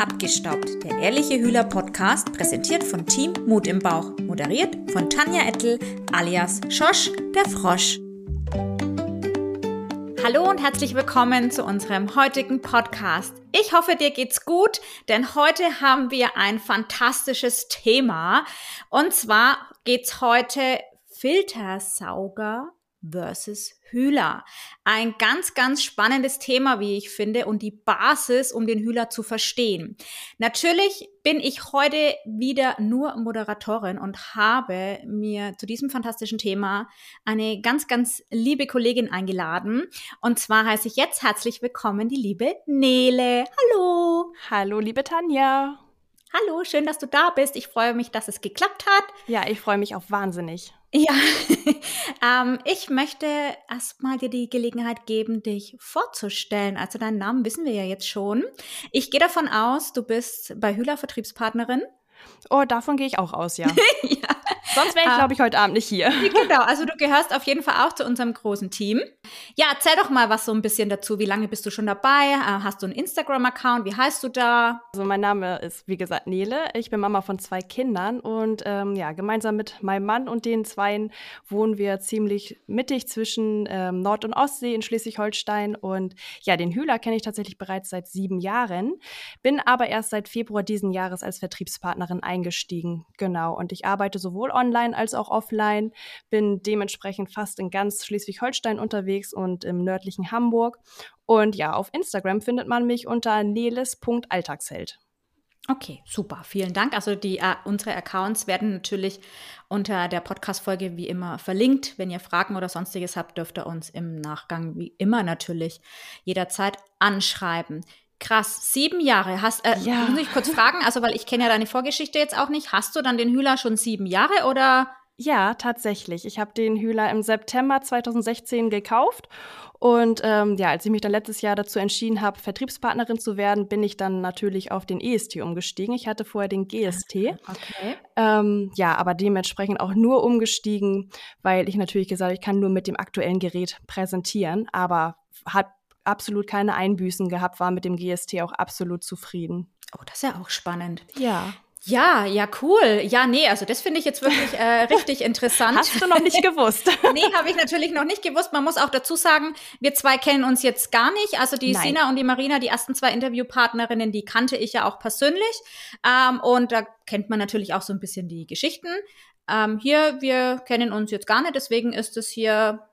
Abgestaubt, der ehrliche Hühler-Podcast, präsentiert von Team Mut im Bauch, moderiert von Tanja Ettel alias Schosch, der Frosch. Hallo und herzlich willkommen zu unserem heutigen Podcast. Ich hoffe, dir geht's gut, denn heute haben wir ein fantastisches Thema. Und zwar geht's heute Filtersauger versus Hühler. Ein ganz, ganz spannendes Thema, wie ich finde, und die Basis, um den Hühler zu verstehen. Natürlich bin ich heute wieder nur Moderatorin und habe mir zu diesem fantastischen Thema eine ganz, ganz liebe Kollegin eingeladen. Und zwar heiße ich jetzt herzlich willkommen die liebe Nele. Hallo. Hallo, liebe Tanja. Hallo, schön, dass du da bist. Ich freue mich, dass es geklappt hat. Ja, ich freue mich auch wahnsinnig. Ja, ähm, ich möchte erstmal dir die Gelegenheit geben, dich vorzustellen. Also deinen Namen wissen wir ja jetzt schon. Ich gehe davon aus, du bist bei Hühler Vertriebspartnerin. Oh, davon gehe ich auch aus, ja. ja. Sonst wäre ich, glaube ich, heute Abend nicht hier. Genau, also du gehörst auf jeden Fall auch zu unserem großen Team. Ja, erzähl doch mal was so ein bisschen dazu. Wie lange bist du schon dabei? Äh, hast du einen Instagram-Account? Wie heißt du da? Also mein Name ist, wie gesagt, Nele. Ich bin Mama von zwei Kindern und ähm, ja, gemeinsam mit meinem Mann und den Zweien wohnen wir ziemlich mittig zwischen ähm, Nord- und Ostsee in Schleswig-Holstein. Und ja, den Hühler kenne ich tatsächlich bereits seit sieben Jahren, bin aber erst seit Februar diesen Jahres als Vertriebspartnerin eingestiegen. Genau. Und ich arbeite sowohl online als auch offline, bin dementsprechend fast in ganz Schleswig-Holstein unterwegs und im nördlichen Hamburg. Und ja, auf Instagram findet man mich unter neles.alltagsheld. Okay, super. Vielen Dank. Also die äh, unsere Accounts werden natürlich unter der Podcast-Folge wie immer verlinkt. Wenn ihr Fragen oder sonstiges habt, dürft ihr uns im Nachgang wie immer natürlich jederzeit anschreiben. Krass, sieben Jahre. Hast, äh, ja. Muss ich kurz fragen, also weil ich kenne ja deine Vorgeschichte jetzt auch nicht. Hast du dann den Hühler schon sieben Jahre oder? Ja, tatsächlich. Ich habe den Hühler im September 2016 gekauft. Und ähm, ja, als ich mich dann letztes Jahr dazu entschieden habe, Vertriebspartnerin zu werden, bin ich dann natürlich auf den EST umgestiegen. Ich hatte vorher den GST. Okay. Ähm, ja, aber dementsprechend auch nur umgestiegen, weil ich natürlich gesagt habe, ich kann nur mit dem aktuellen Gerät präsentieren, aber hat absolut keine Einbüßen gehabt, war mit dem GST auch absolut zufrieden. Oh, das ist ja auch spannend. Ja. Ja, ja, cool. Ja, nee, also das finde ich jetzt wirklich äh, richtig interessant. Hast du noch nicht gewusst? nee, habe ich natürlich noch nicht gewusst. Man muss auch dazu sagen, wir zwei kennen uns jetzt gar nicht. Also die Nein. Sina und die Marina, die ersten zwei Interviewpartnerinnen, die kannte ich ja auch persönlich. Ähm, und da kennt man natürlich auch so ein bisschen die Geschichten. Ähm, hier, wir kennen uns jetzt gar nicht, deswegen ist es hier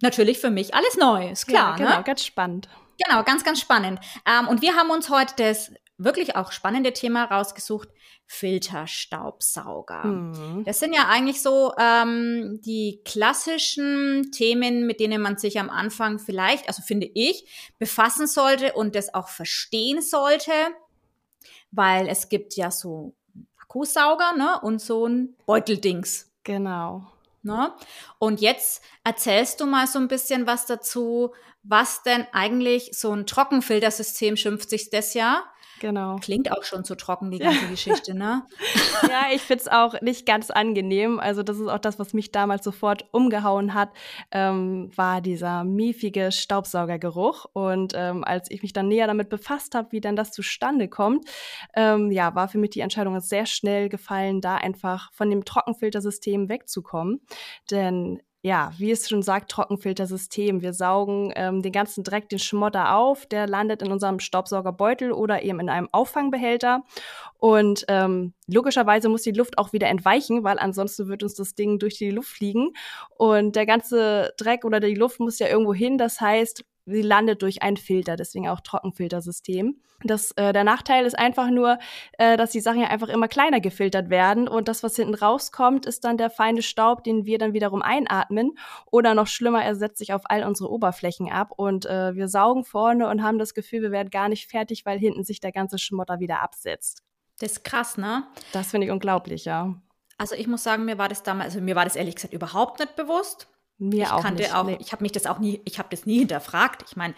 natürlich für mich alles neu, ist klar. Ja, genau, ne? ganz spannend. Genau, ganz, ganz spannend. Ähm, und wir haben uns heute das wirklich auch spannende Thema rausgesucht, Filterstaubsauger. Mhm. Das sind ja eigentlich so ähm, die klassischen Themen, mit denen man sich am Anfang vielleicht, also finde ich, befassen sollte und das auch verstehen sollte, weil es gibt ja so Akkusauger ne, und so ein Beuteldings. Genau. Ne? Und jetzt erzählst du mal so ein bisschen was dazu, was denn eigentlich so ein Trockenfiltersystem schimpft sich das ja. Genau. Klingt auch schon zu trocken, die ganze ja. Geschichte, ne? ja, ich find's auch nicht ganz angenehm. Also, das ist auch das, was mich damals sofort umgehauen hat, ähm, war dieser miefige Staubsaugergeruch. Und ähm, als ich mich dann näher damit befasst habe, wie denn das zustande kommt, ähm, ja, war für mich die Entscheidung sehr schnell gefallen, da einfach von dem Trockenfiltersystem wegzukommen. Denn ja, wie es schon sagt, Trockenfiltersystem. Wir saugen ähm, den ganzen Dreck, den Schmotter auf, der landet in unserem Staubsaugerbeutel oder eben in einem Auffangbehälter. Und ähm, logischerweise muss die Luft auch wieder entweichen, weil ansonsten wird uns das Ding durch die Luft fliegen. Und der ganze Dreck oder die Luft muss ja irgendwo hin. Das heißt, sie landet durch einen Filter, deswegen auch Trockenfiltersystem. Das, äh, der Nachteil ist einfach nur, äh, dass die Sachen ja einfach immer kleiner gefiltert werden und das, was hinten rauskommt, ist dann der feine Staub, den wir dann wiederum einatmen oder noch schlimmer, er setzt sich auf all unsere Oberflächen ab und äh, wir saugen vorne und haben das Gefühl, wir werden gar nicht fertig, weil hinten sich der ganze Schmotter wieder absetzt. Das ist krass, ne? Das finde ich unglaublich, ja. Also ich muss sagen, mir war das damals, also mir war das ehrlich gesagt überhaupt nicht bewusst. Mir ich auch kannte nicht. Auch, nee. Ich habe mich das auch nie, ich habe das nie hinterfragt. Ich meine,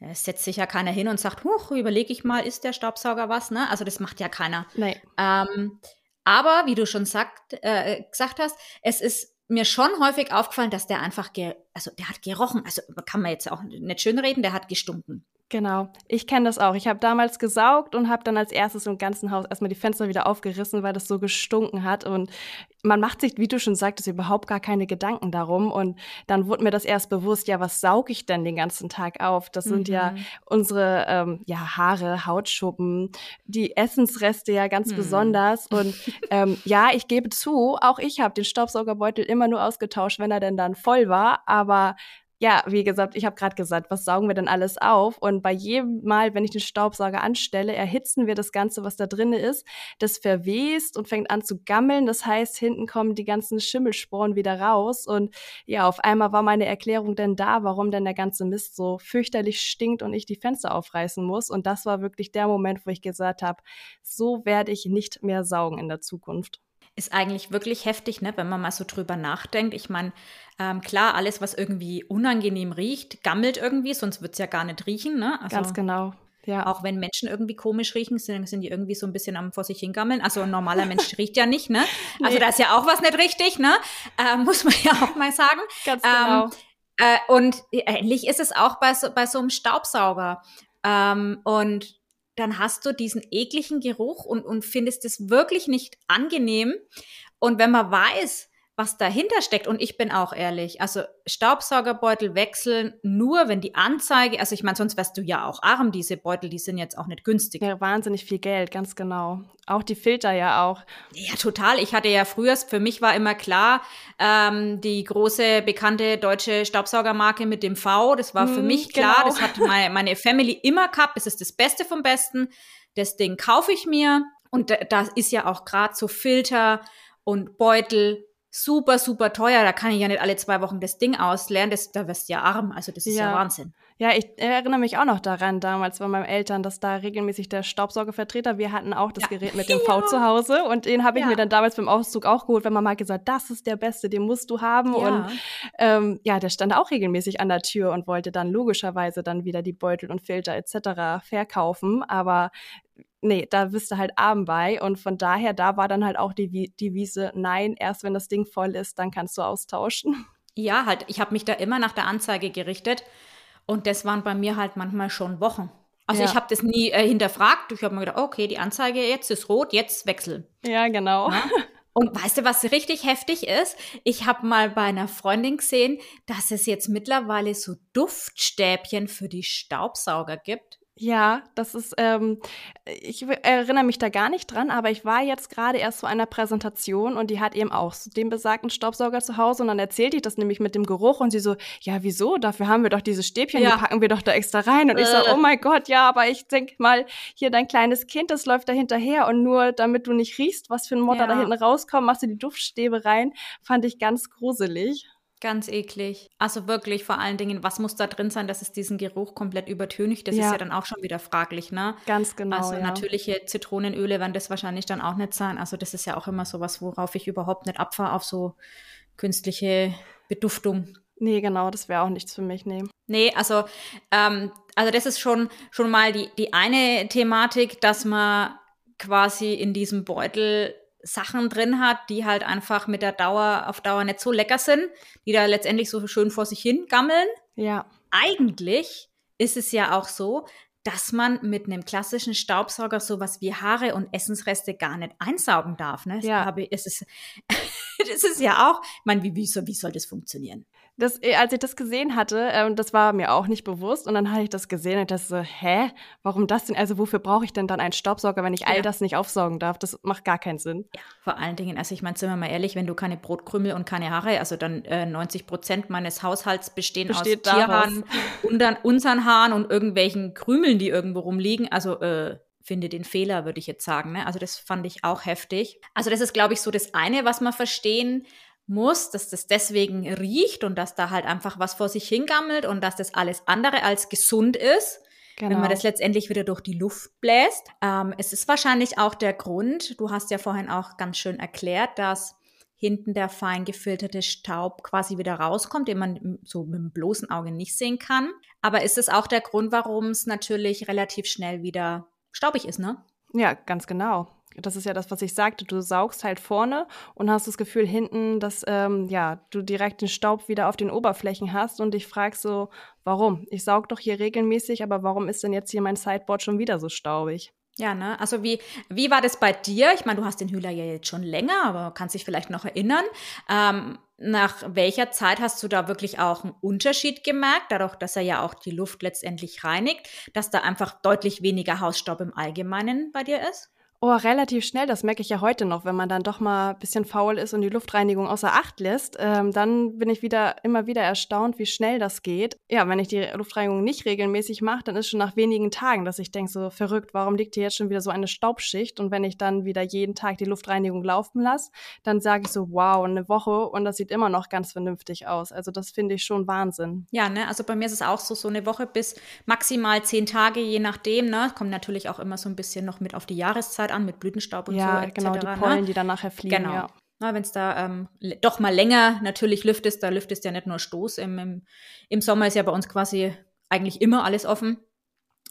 es setzt sich ja keiner hin und sagt, huch, überlege ich mal, ist der Staubsauger was? Ne? Also das macht ja keiner. Nee. Ähm, aber wie du schon sagt, äh, gesagt hast, es ist mir schon häufig aufgefallen, dass der einfach, also der hat gerochen. Also kann man jetzt auch nicht schön reden, der hat gestunken. Genau, ich kenne das auch. Ich habe damals gesaugt und habe dann als erstes im ganzen Haus erstmal die Fenster wieder aufgerissen, weil das so gestunken hat. Und man macht sich, wie du schon sagtest, überhaupt gar keine Gedanken darum. Und dann wurde mir das erst bewusst, ja, was sauge ich denn den ganzen Tag auf? Das sind ja mhm. unsere ähm, ja, Haare, Hautschuppen, die Essensreste ja ganz mhm. besonders. Und ähm, ja, ich gebe zu, auch ich habe den Staubsaugerbeutel immer nur ausgetauscht, wenn er denn dann voll war. Aber ja, wie gesagt, ich habe gerade gesagt, was saugen wir denn alles auf? Und bei jedem Mal, wenn ich den Staubsauger anstelle, erhitzen wir das Ganze, was da drin ist. Das verwest und fängt an zu gammeln. Das heißt, hinten kommen die ganzen Schimmelsporen wieder raus. Und ja, auf einmal war meine Erklärung denn da, warum denn der ganze Mist so fürchterlich stinkt und ich die Fenster aufreißen muss. Und das war wirklich der Moment, wo ich gesagt habe, so werde ich nicht mehr saugen in der Zukunft ist eigentlich wirklich heftig, ne, wenn man mal so drüber nachdenkt. Ich meine, ähm, klar, alles, was irgendwie unangenehm riecht, gammelt irgendwie, sonst wird es ja gar nicht riechen. Ne? Also, Ganz genau. Ja. Auch wenn Menschen irgendwie komisch riechen, sind, sind die irgendwie so ein bisschen am vor sich hingammeln. Also ein normaler Mensch riecht ja nicht, ne? Also nee. da ist ja auch was nicht richtig, ne? Äh, muss man ja auch mal sagen. Ganz genau. Ähm, äh, und ähnlich ist es auch bei so, bei so einem Staubsauger. Ähm, und dann hast du diesen ekligen Geruch und, und findest es wirklich nicht angenehm. Und wenn man weiß, was dahinter steckt. Und ich bin auch ehrlich, also Staubsaugerbeutel wechseln nur, wenn die Anzeige, also ich meine, sonst wärst du ja auch arm, diese Beutel, die sind jetzt auch nicht günstig. Ja, wahnsinnig viel Geld, ganz genau. Auch die Filter ja auch. Ja, total. Ich hatte ja früher, für mich war immer klar, ähm, die große, bekannte deutsche Staubsaugermarke mit dem V, das war für hm, mich klar, genau. das hat meine, meine Family immer gehabt, das ist das Beste vom Besten. Das Ding kaufe ich mir und da ist ja auch gerade so Filter und Beutel super, super teuer. Da kann ich ja nicht alle zwei Wochen das Ding ausleeren. Das, da wirst du ja arm. Also das ist ja, ja Wahnsinn. Ja, ich erinnere mich auch noch daran, damals bei meinen Eltern, dass da regelmäßig der Staubsaugervertreter, wir hatten auch das ja. Gerät mit dem V zu Hause und den habe ich ja. mir dann damals beim Auszug auch geholt, wenn man mal gesagt, das ist der Beste, den musst du haben. Und ähm, ja, der stand auch regelmäßig an der Tür und wollte dann logischerweise dann wieder die Beutel und Filter etc. verkaufen. Aber nee, da bist du halt arm bei. Und von daher, da war dann halt auch die Devise, nein, erst wenn das Ding voll ist, dann kannst du austauschen. Ja, halt, ich habe mich da immer nach der Anzeige gerichtet. Und das waren bei mir halt manchmal schon Wochen. Also ja. ich habe das nie äh, hinterfragt. Ich habe mir gedacht, okay, die Anzeige jetzt ist rot, jetzt wechseln. Ja, genau. Ja? Und weißt du, was richtig heftig ist? Ich habe mal bei einer Freundin gesehen, dass es jetzt mittlerweile so Duftstäbchen für die Staubsauger gibt. Ja, das ist, ähm, ich erinnere mich da gar nicht dran, aber ich war jetzt gerade erst zu einer Präsentation und die hat eben auch den besagten Staubsauger zu Hause und dann erzählte ich das nämlich mit dem Geruch und sie so, ja, wieso? Dafür haben wir doch diese Stäbchen, ja. die packen wir doch da extra rein. Und äh. ich so, oh mein Gott, ja, aber ich denk mal, hier dein kleines Kind, das läuft da hinterher und nur damit du nicht riechst, was für ein Motor ja. da hinten rauskommt, machst du die Duftstäbe rein, fand ich ganz gruselig. Ganz eklig. Also wirklich vor allen Dingen, was muss da drin sein, dass es diesen Geruch komplett übertönigt? Das ja. ist ja dann auch schon wieder fraglich, ne? Ganz genau. Also ja. natürliche Zitronenöle werden das wahrscheinlich dann auch nicht sein. Also das ist ja auch immer so was, worauf ich überhaupt nicht abfahre, auf so künstliche Beduftung. Nee, genau, das wäre auch nichts für mich, nee. Nee, also, ähm, also das ist schon, schon mal die, die eine Thematik, dass man quasi in diesem Beutel Sachen drin hat, die halt einfach mit der Dauer auf Dauer nicht so lecker sind, die da letztendlich so schön vor sich hin gammeln. Ja. Eigentlich ist es ja auch so, dass man mit einem klassischen Staubsauger sowas wie Haare und Essensreste gar nicht einsaugen darf. Ne? Ja. Habe, es ist, das ist ja auch, ich meine, wie, wie, soll, wie soll das funktionieren? Das, äh, als ich das gesehen hatte, ähm, das war mir auch nicht bewusst. Und dann habe ich das gesehen und das so, hä? Warum das denn? Also wofür brauche ich denn dann einen Staubsauger, wenn ich all das nicht aufsaugen darf? Das macht gar keinen Sinn. Ja, vor allen Dingen, also ich meine, sind wir mal ehrlich, wenn du keine Brotkrümel und keine Haare, also dann äh, 90 Prozent meines Haushalts bestehen Besteht aus Tierhaaren, unseren Haaren und irgendwelchen Krümeln, die irgendwo rumliegen. Also äh, finde den Fehler, würde ich jetzt sagen. Ne? Also das fand ich auch heftig. Also das ist, glaube ich, so das eine, was man verstehen muss, dass das deswegen riecht und dass da halt einfach was vor sich hingammelt und dass das alles andere als gesund ist. Genau. Wenn man das letztendlich wieder durch die Luft bläst. Ähm, es ist wahrscheinlich auch der Grund, du hast ja vorhin auch ganz schön erklärt, dass hinten der fein gefilterte Staub quasi wieder rauskommt, den man so mit dem bloßen Auge nicht sehen kann. Aber ist es auch der Grund, warum es natürlich relativ schnell wieder staubig ist, ne? Ja, ganz genau. Das ist ja das, was ich sagte. Du saugst halt vorne und hast das Gefühl hinten, dass ähm, ja, du direkt den Staub wieder auf den Oberflächen hast und dich fragst so, warum? Ich saug doch hier regelmäßig, aber warum ist denn jetzt hier mein Sideboard schon wieder so staubig? Ja, ne? Also wie, wie war das bei dir? Ich meine, du hast den Hühler ja jetzt schon länger, aber kannst dich vielleicht noch erinnern. Ähm, nach welcher Zeit hast du da wirklich auch einen Unterschied gemerkt, dadurch, dass er ja auch die Luft letztendlich reinigt, dass da einfach deutlich weniger Hausstaub im Allgemeinen bei dir ist? Oh, relativ schnell, das merke ich ja heute noch, wenn man dann doch mal ein bisschen faul ist und die Luftreinigung außer Acht lässt, ähm, dann bin ich wieder immer wieder erstaunt, wie schnell das geht. Ja, wenn ich die Luftreinigung nicht regelmäßig mache, dann ist schon nach wenigen Tagen, dass ich denke, so verrückt, warum liegt hier jetzt schon wieder so eine Staubschicht? Und wenn ich dann wieder jeden Tag die Luftreinigung laufen lasse, dann sage ich so, wow, eine Woche und das sieht immer noch ganz vernünftig aus. Also das finde ich schon Wahnsinn. Ja, ne, also bei mir ist es auch so, so eine Woche bis maximal zehn Tage, je nachdem, ne, kommt natürlich auch immer so ein bisschen noch mit auf die Jahreszeit Zeit an mit Blütenstaub und ja, so. Ja, genau, die ne? Pollen, ne? die dann nachher fliegen. Genau. Ja. Wenn es da ähm, doch mal länger natürlich lüftest, da lüftest ja nicht nur Stoß. Im, im, Im Sommer ist ja bei uns quasi eigentlich immer alles offen.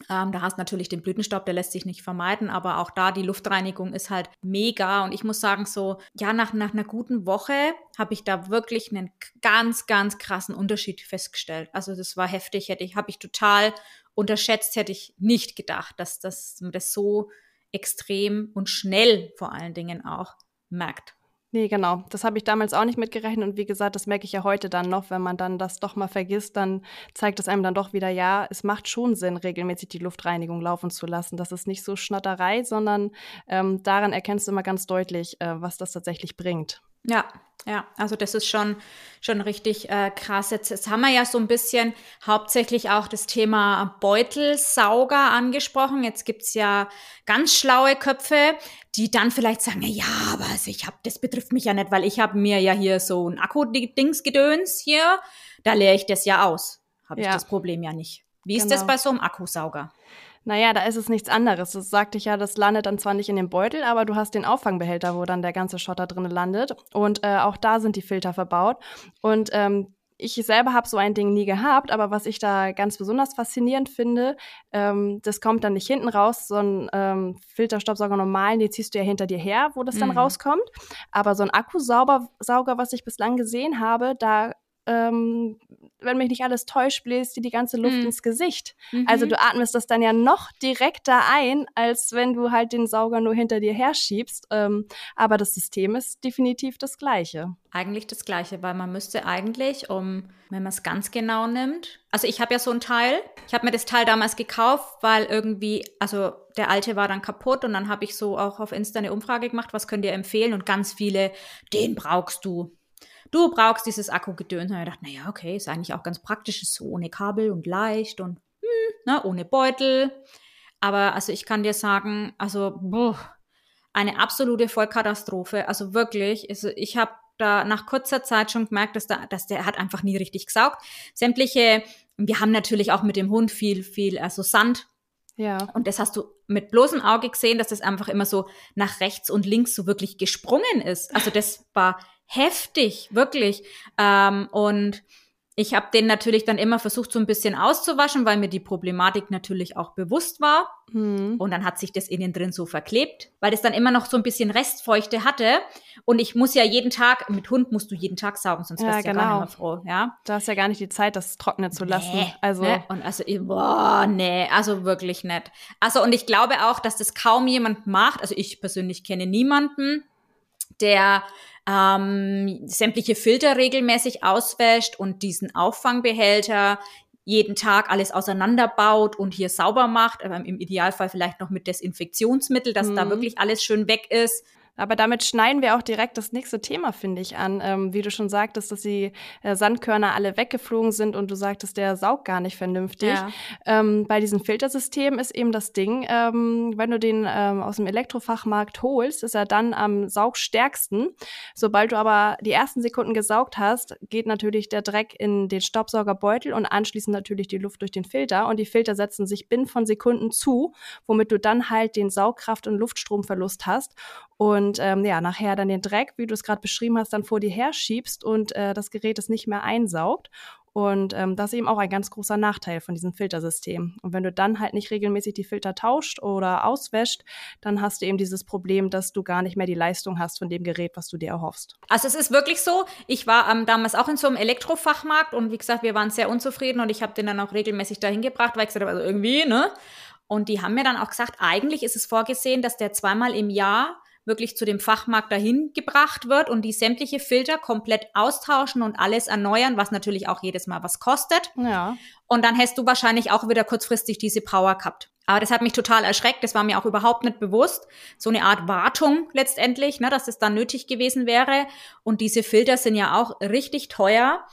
Ähm, da hast natürlich den Blütenstaub, der lässt sich nicht vermeiden, aber auch da die Luftreinigung ist halt mega. Und ich muss sagen, so, ja, nach, nach einer guten Woche habe ich da wirklich einen ganz, ganz krassen Unterschied festgestellt. Also das war heftig, hätte ich, habe ich total unterschätzt, hätte ich nicht gedacht, dass das, das so extrem und schnell vor allen Dingen auch merkt. Nee, genau. Das habe ich damals auch nicht mitgerechnet. Und wie gesagt, das merke ich ja heute dann noch. Wenn man dann das doch mal vergisst, dann zeigt es einem dann doch wieder, ja, es macht schon Sinn, regelmäßig die Luftreinigung laufen zu lassen. Das ist nicht so Schnatterei, sondern ähm, daran erkennst du immer ganz deutlich, äh, was das tatsächlich bringt. Ja, ja, also das ist schon, schon richtig äh, krass. Jetzt, jetzt haben wir ja so ein bisschen hauptsächlich auch das Thema Beutelsauger angesprochen. Jetzt gibt's ja ganz schlaue Köpfe, die dann vielleicht sagen, ja, aber also ich hab, das betrifft mich ja nicht, weil ich habe mir ja hier so ein Akku-Dingsgedöns hier, da leere ich das ja aus. Habe ich ja. das Problem ja nicht. Wie genau. ist das genau. bei so einem Akkusauger? Naja, da ist es nichts anderes. Das sagte ich ja, das landet dann zwar nicht in dem Beutel, aber du hast den Auffangbehälter, wo dann der ganze Schotter drin landet. Und äh, auch da sind die Filter verbaut. Und ähm, ich selber habe so ein Ding nie gehabt, aber was ich da ganz besonders faszinierend finde, ähm, das kommt dann nicht hinten raus, so ein ähm, Filterstaubsauger normalen, den ziehst du ja hinter dir her, wo das dann mhm. rauskommt. Aber so ein Akkusauger, was ich bislang gesehen habe, da ähm, wenn mich nicht alles täuscht, bläst dir die ganze Luft mhm. ins Gesicht. Mhm. Also du atmest das dann ja noch direkter ein, als wenn du halt den Sauger nur hinter dir herschiebst. Ähm, aber das System ist definitiv das gleiche. Eigentlich das gleiche, weil man müsste eigentlich, um, wenn man es ganz genau nimmt, also ich habe ja so ein Teil, ich habe mir das Teil damals gekauft, weil irgendwie, also der alte war dann kaputt und dann habe ich so auch auf Insta eine Umfrage gemacht, was könnt ihr empfehlen und ganz viele, den brauchst du du brauchst dieses Akkugedöns. Und ich dachte, naja, okay, ist eigentlich auch ganz praktisch, ist so ohne Kabel und leicht und hm, ne, ohne Beutel. Aber also ich kann dir sagen, also boah, eine absolute Vollkatastrophe. Also wirklich, also ich habe da nach kurzer Zeit schon gemerkt, dass, da, dass der hat einfach nie richtig gesaugt. Sämtliche, wir haben natürlich auch mit dem Hund viel, viel, also Sand. Ja. Und das hast du mit bloßem Auge gesehen, dass das einfach immer so nach rechts und links so wirklich gesprungen ist. Also das war heftig, wirklich. Ähm, und ich habe den natürlich dann immer versucht, so ein bisschen auszuwaschen, weil mir die Problematik natürlich auch bewusst war. Mhm. Und dann hat sich das innen drin so verklebt, weil das dann immer noch so ein bisschen Restfeuchte hatte. Und ich muss ja jeden Tag, mit Hund musst du jeden Tag saugen, sonst ja, wärst du genau. ja gar nicht genau. mehr froh. Ja? Da hast ja gar nicht die Zeit, das trocknen zu lassen. Nee, also ne? Und also, boah, nee, also wirklich nett. Also, und ich glaube auch, dass das kaum jemand macht. Also ich persönlich kenne niemanden, der ähm, sämtliche Filter regelmäßig auswäscht und diesen Auffangbehälter jeden Tag alles auseinanderbaut und hier sauber macht, ähm, im Idealfall vielleicht noch mit Desinfektionsmittel, dass mhm. da wirklich alles schön weg ist. Aber damit schneiden wir auch direkt das nächste Thema, finde ich, an. Ähm, wie du schon sagtest, dass die äh, Sandkörner alle weggeflogen sind und du sagtest, der saugt gar nicht vernünftig. Ja. Ähm, bei diesem Filtersystem ist eben das Ding, ähm, wenn du den ähm, aus dem Elektrofachmarkt holst, ist er dann am saugstärksten. Sobald du aber die ersten Sekunden gesaugt hast, geht natürlich der Dreck in den Staubsaugerbeutel und anschließend natürlich die Luft durch den Filter. Und die Filter setzen sich binnen von Sekunden zu, womit du dann halt den Saugkraft- und Luftstromverlust hast und ähm, ja, nachher dann den Dreck, wie du es gerade beschrieben hast, dann vor dir her schiebst und äh, das Gerät es nicht mehr einsaugt. Und ähm, das ist eben auch ein ganz großer Nachteil von diesem Filtersystem. Und wenn du dann halt nicht regelmäßig die Filter tauscht oder auswäscht, dann hast du eben dieses Problem, dass du gar nicht mehr die Leistung hast von dem Gerät, was du dir erhoffst. Also es ist wirklich so, ich war ähm, damals auch in so einem Elektrofachmarkt und wie gesagt, wir waren sehr unzufrieden und ich habe den dann auch regelmäßig dahin gebracht, weil ich gesagt habe, also irgendwie, ne? Und die haben mir dann auch gesagt, eigentlich ist es vorgesehen, dass der zweimal im Jahr wirklich zu dem Fachmarkt dahin gebracht wird und die sämtliche Filter komplett austauschen und alles erneuern, was natürlich auch jedes Mal was kostet. Ja. Und dann hast du wahrscheinlich auch wieder kurzfristig diese Power gehabt. Aber das hat mich total erschreckt. Das war mir auch überhaupt nicht bewusst. So eine Art Wartung letztendlich, ne, dass es dann nötig gewesen wäre. Und diese Filter sind ja auch richtig teuer.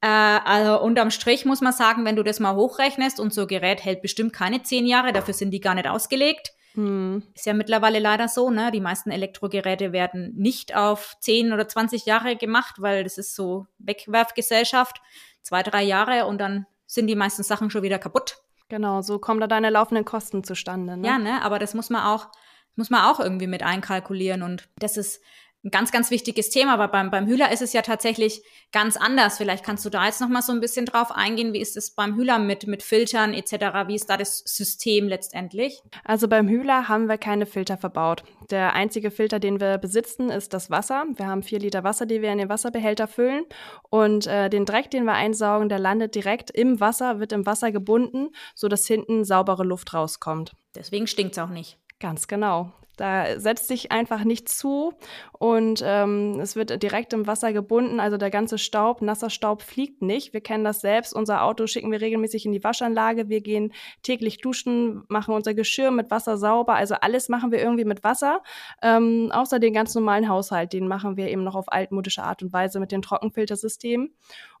Äh, also unterm Strich muss man sagen, wenn du das mal hochrechnest und so ein Gerät hält bestimmt keine zehn Jahre, dafür sind die gar nicht ausgelegt. Hm. Ist ja mittlerweile leider so, ne? Die meisten Elektrogeräte werden nicht auf 10 oder 20 Jahre gemacht, weil das ist so Wegwerfgesellschaft. Zwei, drei Jahre und dann sind die meisten Sachen schon wieder kaputt. Genau, so kommen da deine laufenden Kosten zustande. Ne? Ja, ne? Aber das muss man auch, muss man auch irgendwie mit einkalkulieren und das ist ein ganz, ganz wichtiges Thema, aber beim, beim Hühler ist es ja tatsächlich ganz anders. Vielleicht kannst du da jetzt noch mal so ein bisschen drauf eingehen. Wie ist es beim Hühler mit, mit Filtern etc.? Wie ist da das System letztendlich? Also beim Hühler haben wir keine Filter verbaut. Der einzige Filter, den wir besitzen, ist das Wasser. Wir haben vier Liter Wasser, die wir in den Wasserbehälter füllen. Und äh, den Dreck, den wir einsaugen, der landet direkt im Wasser, wird im Wasser gebunden, sodass hinten saubere Luft rauskommt. Deswegen stinkt es auch nicht. Ganz genau. Da setzt sich einfach nichts zu und ähm, es wird direkt im Wasser gebunden. Also der ganze Staub, nasser Staub fliegt nicht. Wir kennen das selbst. Unser Auto schicken wir regelmäßig in die Waschanlage. Wir gehen täglich duschen, machen unser Geschirr mit Wasser sauber. Also alles machen wir irgendwie mit Wasser. Ähm, außer den ganz normalen Haushalt. Den machen wir eben noch auf altmodische Art und Weise mit den Trockenfiltersystemen.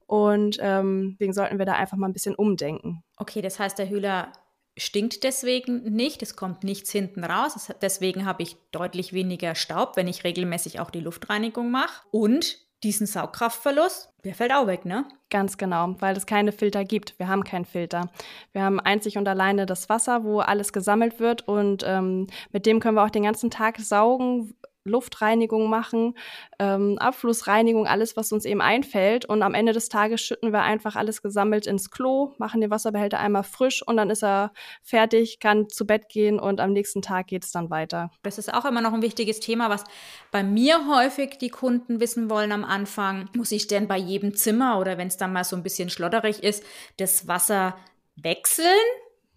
Und ähm, deswegen sollten wir da einfach mal ein bisschen umdenken. Okay, das heißt, der Hühler stinkt deswegen nicht, es kommt nichts hinten raus. Deswegen habe ich deutlich weniger Staub, wenn ich regelmäßig auch die Luftreinigung mache. Und diesen Saugkraftverlust, der fällt auch weg, ne? Ganz genau, weil es keine Filter gibt. Wir haben keinen Filter. Wir haben einzig und alleine das Wasser, wo alles gesammelt wird und ähm, mit dem können wir auch den ganzen Tag saugen, Luftreinigung machen, ähm, Abflussreinigung, alles, was uns eben einfällt. Und am Ende des Tages schütten wir einfach alles gesammelt ins Klo, machen den Wasserbehälter einmal frisch und dann ist er fertig, kann zu Bett gehen und am nächsten Tag geht es dann weiter. Das ist auch immer noch ein wichtiges Thema, was bei mir häufig die Kunden wissen wollen am Anfang. Muss ich denn bei jedem Zimmer oder wenn es dann mal so ein bisschen schlotterig ist, das Wasser wechseln?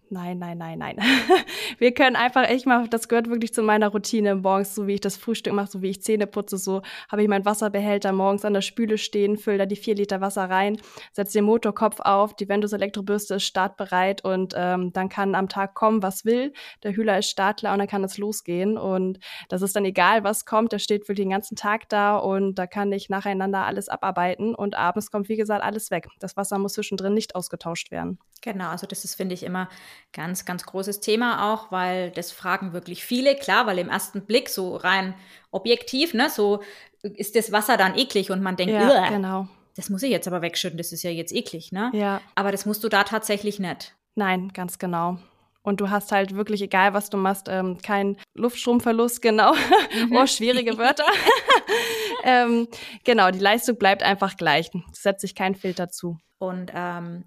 Nein, nein, nein, nein. Wir können einfach, ich mache, das gehört wirklich zu meiner Routine morgens, so wie ich das Frühstück mache, so wie ich Zähne putze, so habe ich meinen Wasserbehälter morgens an der Spüle stehen, fülle da die vier Liter Wasser rein, setze den Motorkopf auf, die Ventus Elektrobürste ist startbereit und ähm, dann kann am Tag kommen, was will. Der Hühler ist startklar und dann kann es losgehen und das ist dann egal, was kommt, der steht wirklich den ganzen Tag da und da kann ich nacheinander alles abarbeiten und abends kommt, wie gesagt, alles weg. Das Wasser muss zwischendrin nicht ausgetauscht werden. Genau, also das ist, finde ich, immer ganz, ganz großes Thema auch, weil das fragen wirklich viele. Klar, weil im ersten Blick so rein objektiv, ne, so ist das Wasser dann eklig und man denkt, ja, genau. das muss ich jetzt aber wegschütten, das ist ja jetzt eklig, ne? Ja. Aber das musst du da tatsächlich nicht. Nein, ganz genau. Und du hast halt wirklich, egal was du machst, ähm, keinen Luftstromverlust, genau. Mhm. oh, schwierige Wörter. ähm, genau, die Leistung bleibt einfach gleich. Es setzt sich kein Filter zu. Und ähm,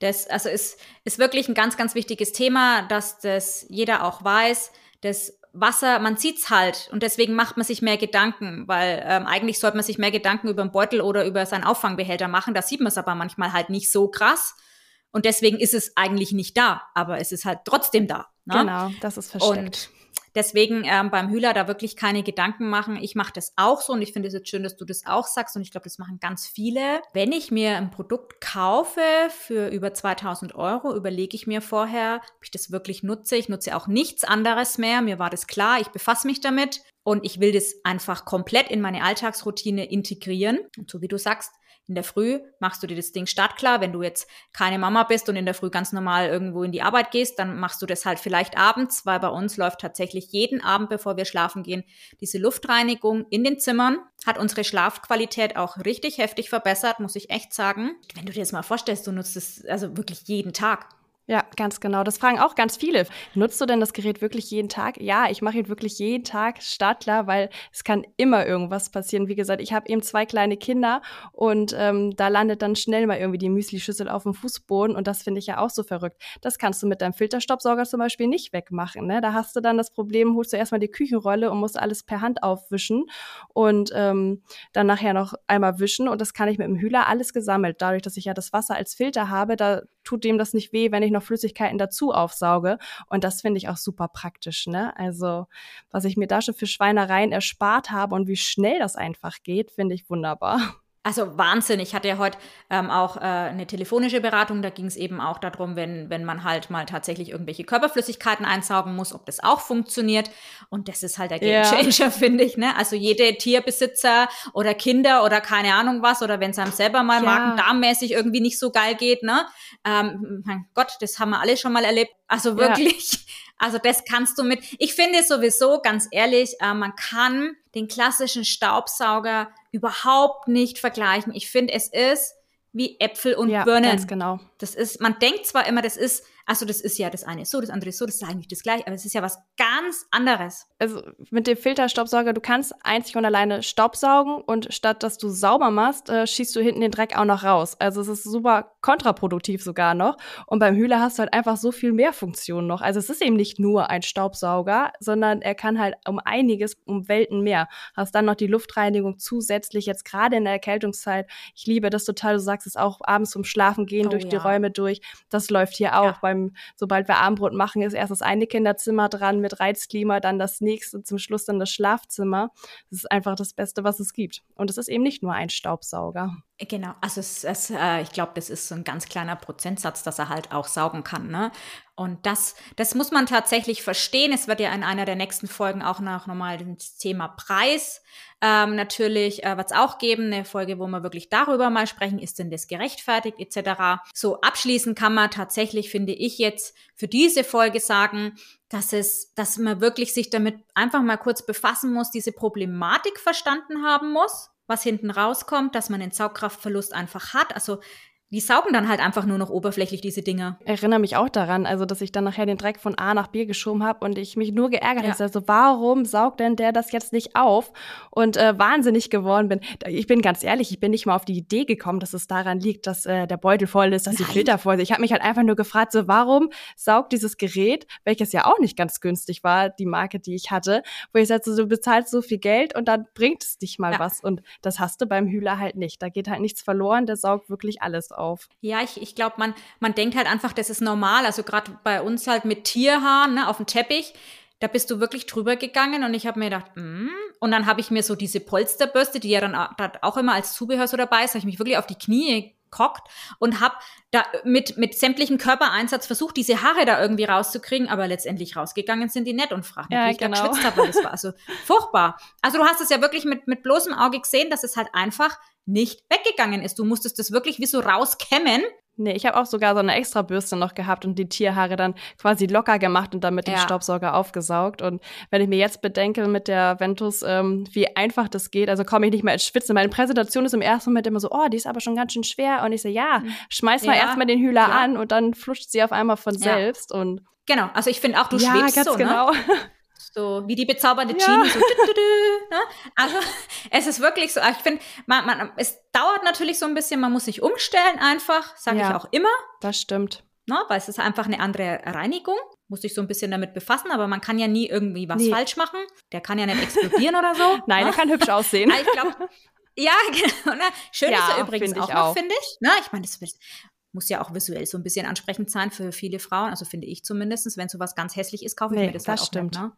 das also ist, ist wirklich ein ganz, ganz wichtiges Thema, dass das jeder auch weiß. Das Wasser, man sieht's halt und deswegen macht man sich mehr Gedanken, weil ähm, eigentlich sollte man sich mehr Gedanken über den Beutel oder über seinen Auffangbehälter machen. Da sieht man es aber manchmal halt nicht so krass. Und deswegen ist es eigentlich nicht da, aber es ist halt trotzdem da. Ne? Genau, das ist versteckt. Und Deswegen ähm, beim Hühler da wirklich keine Gedanken machen. Ich mache das auch so und ich finde es jetzt schön, dass du das auch sagst und ich glaube, das machen ganz viele. Wenn ich mir ein Produkt kaufe für über 2000 Euro, überlege ich mir vorher, ob ich das wirklich nutze. Ich nutze auch nichts anderes mehr. Mir war das klar. Ich befasse mich damit und ich will das einfach komplett in meine Alltagsroutine integrieren. Und so wie du sagst, in der Früh machst du dir das Ding startklar. Wenn du jetzt keine Mama bist und in der Früh ganz normal irgendwo in die Arbeit gehst, dann machst du das halt vielleicht abends, weil bei uns läuft tatsächlich jeden Abend, bevor wir schlafen gehen, diese Luftreinigung in den Zimmern. Hat unsere Schlafqualität auch richtig heftig verbessert, muss ich echt sagen. Wenn du dir das mal vorstellst, du nutzt es also wirklich jeden Tag. Ja, ganz genau. Das fragen auch ganz viele. Nutzt du denn das Gerät wirklich jeden Tag? Ja, ich mache ihn wirklich jeden Tag startklar, weil es kann immer irgendwas passieren. Wie gesagt, ich habe eben zwei kleine Kinder und ähm, da landet dann schnell mal irgendwie die Müslischüssel auf dem Fußboden und das finde ich ja auch so verrückt. Das kannst du mit deinem Filterstaubsauger zum Beispiel nicht wegmachen. Ne? Da hast du dann das Problem, holst du erstmal die Küchenrolle und musst alles per Hand aufwischen und ähm, dann nachher noch einmal wischen und das kann ich mit dem Hühler alles gesammelt. Dadurch, dass ich ja das Wasser als Filter habe, da tut dem das nicht weh, wenn ich noch Flüssigkeiten dazu aufsauge. Und das finde ich auch super praktisch. Ne? Also was ich mir da schon für Schweinereien erspart habe und wie schnell das einfach geht, finde ich wunderbar. Also Wahnsinn. Ich hatte ja heute ähm, auch äh, eine telefonische Beratung. Da ging es eben auch darum, wenn, wenn man halt mal tatsächlich irgendwelche Körperflüssigkeiten einsaugen muss, ob das auch funktioniert. Und das ist halt der Gamechanger, ja. finde ich. Ne? Also jede Tierbesitzer oder Kinder oder keine Ahnung was oder wenn es einem selber mal ja. magen-darmmäßig irgendwie nicht so geil geht, ne? Ähm, mein Gott, das haben wir alle schon mal erlebt. Also wirklich. Ja. Also das kannst du mit. Ich finde sowieso, ganz ehrlich, äh, man kann den klassischen Staubsauger überhaupt nicht vergleichen. Ich finde, es ist wie Äpfel und ja, Birnen. Ganz genau. Das ist, man denkt zwar immer, das ist also das ist ja das eine ist so, das andere ist so, das ist eigentlich das gleiche, aber es ist ja was ganz anderes. Also mit dem Filterstaubsauger, du kannst einzig und alleine Staubsaugen und statt dass du sauber machst, äh, schießt du hinten den Dreck auch noch raus. Also es ist super kontraproduktiv sogar noch. Und beim Hühler hast du halt einfach so viel mehr Funktionen noch. Also es ist eben nicht nur ein Staubsauger, sondern er kann halt um einiges, um Welten mehr. Hast dann noch die Luftreinigung zusätzlich, jetzt gerade in der Erkältungszeit. Ich liebe das total, du sagst es auch abends zum Schlafen gehen oh, durch ja. die Räume durch. Das läuft hier auch ja. beim beim, sobald wir Abendbrot machen, ist erst das eine Kinderzimmer dran mit Reizklima, dann das nächste, zum Schluss dann das Schlafzimmer. Das ist einfach das Beste, was es gibt. Und es ist eben nicht nur ein Staubsauger. Genau, also es, es, äh, ich glaube, das ist so ein ganz kleiner Prozentsatz, dass er halt auch saugen kann. Ne? Und das, das muss man tatsächlich verstehen. Es wird ja in einer der nächsten Folgen auch noch nochmal das Thema Preis ähm, natürlich äh, wird auch geben, eine Folge, wo wir wirklich darüber mal sprechen, ist denn das gerechtfertigt etc. So abschließend kann man tatsächlich, finde ich jetzt für diese Folge sagen, dass es, dass man wirklich sich damit einfach mal kurz befassen muss, diese Problematik verstanden haben muss was hinten rauskommt, dass man den Saugkraftverlust einfach hat. Also die saugen dann halt einfach nur noch oberflächlich diese Dinger. Erinnere mich auch daran, also dass ich dann nachher den Dreck von A nach B geschoben habe und ich mich nur geärgert ja. habe. Also warum saugt denn der das jetzt nicht auf? Und äh, wahnsinnig geworden bin. Ich bin ganz ehrlich, ich bin nicht mal auf die Idee gekommen, dass es daran liegt, dass äh, der Beutel voll ist, dass Nein. die Filter voll sind. Ich habe mich halt einfach nur gefragt, so warum saugt dieses Gerät, welches ja auch nicht ganz günstig war, die Marke, die ich hatte, wo ich sagte, so, du bezahlst so viel Geld und dann bringt es dich mal ja. was. Und das hast du beim Hühler halt nicht. Da geht halt nichts verloren, der saugt wirklich alles auf. Ja, ich, ich glaube, man, man denkt halt einfach, das ist normal. Also gerade bei uns halt mit Tierhaaren ne, auf dem Teppich, da bist du wirklich drüber gegangen und ich habe mir gedacht, mm. und dann habe ich mir so diese Polsterbürste, die ja dann auch immer als Zubehör so dabei ist, habe ich mich wirklich auf die Knie kockt und habe da mit, mit sämtlichem Körpereinsatz versucht, diese Haare da irgendwie rauszukriegen, aber letztendlich rausgegangen sind die nicht und fragen, ja, wie ich genau. da geschwitzt habe. Das war also furchtbar. Also du hast es ja wirklich mit, mit bloßem Auge gesehen, dass es halt einfach nicht weggegangen ist. Du musstest das wirklich wie so rauskämmen. Nee, ich habe auch sogar so eine extra Bürste noch gehabt und die Tierhaare dann quasi locker gemacht und dann mit dem ja. Staubsauger aufgesaugt. Und wenn ich mir jetzt bedenke mit der Ventus, ähm, wie einfach das geht, also komme ich nicht mehr ins Schwitzen. Meine Präsentation ist im ersten Moment immer so, oh, die ist aber schon ganz schön schwer. Und ich so, ja, mhm. schmeiß mal ja, erstmal den Hühler klar. an und dann fluscht sie auf einmal von ja. selbst. Und Genau, also ich finde auch, du ja, schwebst ganz so, ne? genau. Ne? so wie die bezaubernde ja. Genie, so dü, dü, dü, ne? Also es ist wirklich so, ich finde, man, man, es dauert natürlich so ein bisschen, man muss sich umstellen einfach, sage ja, ich auch immer. Das stimmt. Ne? Weil es ist einfach eine andere Reinigung, muss sich so ein bisschen damit befassen, aber man kann ja nie irgendwie was nee. falsch machen. Der kann ja nicht explodieren oder so. Nein, ne? der kann hübsch aussehen. ich glaube, ja, genau. Ne? Schön ja, ist er übrigens auch, auch. finde ich. Ne? Ich meine, das muss ja auch visuell so ein bisschen ansprechend sein für viele Frauen, also finde ich zumindest. Wenn so was ganz hässlich ist, kaufe ich nee, mir das, das halt auch stimmt. Nicht, ne?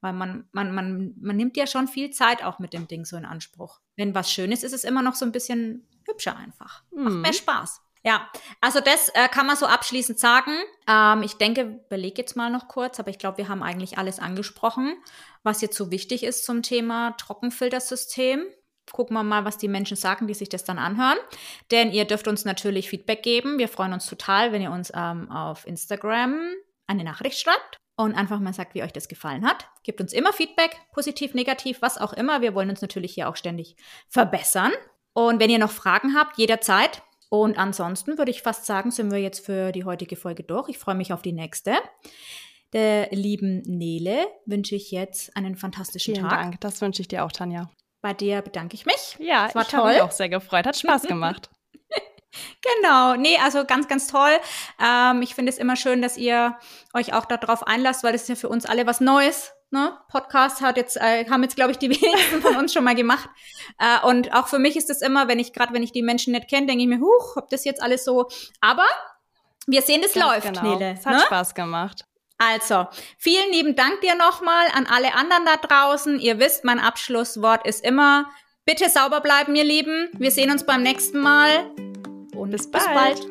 Weil man, man, man, man nimmt ja schon viel Zeit auch mit dem Ding so in Anspruch. Wenn was Schönes ist, ist es immer noch so ein bisschen hübscher einfach. Macht mhm. mehr Spaß. Ja, also das äh, kann man so abschließend sagen. Ähm, ich denke, überlege jetzt mal noch kurz, aber ich glaube, wir haben eigentlich alles angesprochen, was jetzt so wichtig ist zum Thema Trockenfiltersystem. Gucken wir mal, was die Menschen sagen, die sich das dann anhören. Denn ihr dürft uns natürlich Feedback geben. Wir freuen uns total, wenn ihr uns ähm, auf Instagram eine Nachricht schreibt und einfach mal sagt, wie euch das gefallen hat. Gebt uns immer Feedback, positiv, negativ, was auch immer. Wir wollen uns natürlich hier auch ständig verbessern. Und wenn ihr noch Fragen habt, jederzeit Und ansonsten würde ich fast sagen, sind wir jetzt für die heutige Folge durch. Ich freue mich auf die nächste. Der lieben Nele wünsche ich jetzt einen fantastischen Vielen Tag. Dank, das wünsche ich dir auch, Tanja. Bei dir bedanke ich mich. Ja, Es war ich habe toll. mich auch sehr gefreut. Hat Spaß gemacht. Genau, nee, also ganz, ganz toll. Ähm, ich finde es immer schön, dass ihr euch auch darauf einlasst, weil das ist ja für uns alle was Neues. Ne? Podcast hat jetzt, äh, haben jetzt, glaube ich, die wenigsten von uns schon mal gemacht. Äh, und auch für mich ist es immer, wenn ich, gerade wenn ich die Menschen nicht kenne, denke ich mir, huch, ob das jetzt alles so. Aber wir sehen, es läuft, genau. Nele. Es hat ne? Spaß gemacht. Also, vielen lieben Dank dir nochmal an alle anderen da draußen. Ihr wisst, mein Abschlusswort ist immer, bitte sauber bleiben, ihr Lieben. Wir sehen uns beim nächsten Mal. Und Bis bis bald. bald.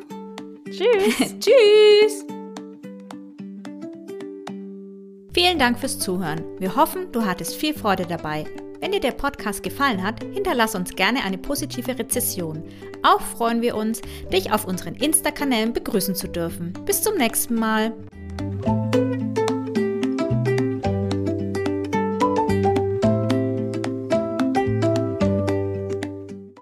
Tschüss. Tschüss. Vielen Dank fürs Zuhören. Wir hoffen, du hattest viel Freude dabei. Wenn dir der Podcast gefallen hat, hinterlass uns gerne eine positive Rezession. Auch freuen wir uns, dich auf unseren Insta-Kanälen begrüßen zu dürfen. Bis zum nächsten Mal.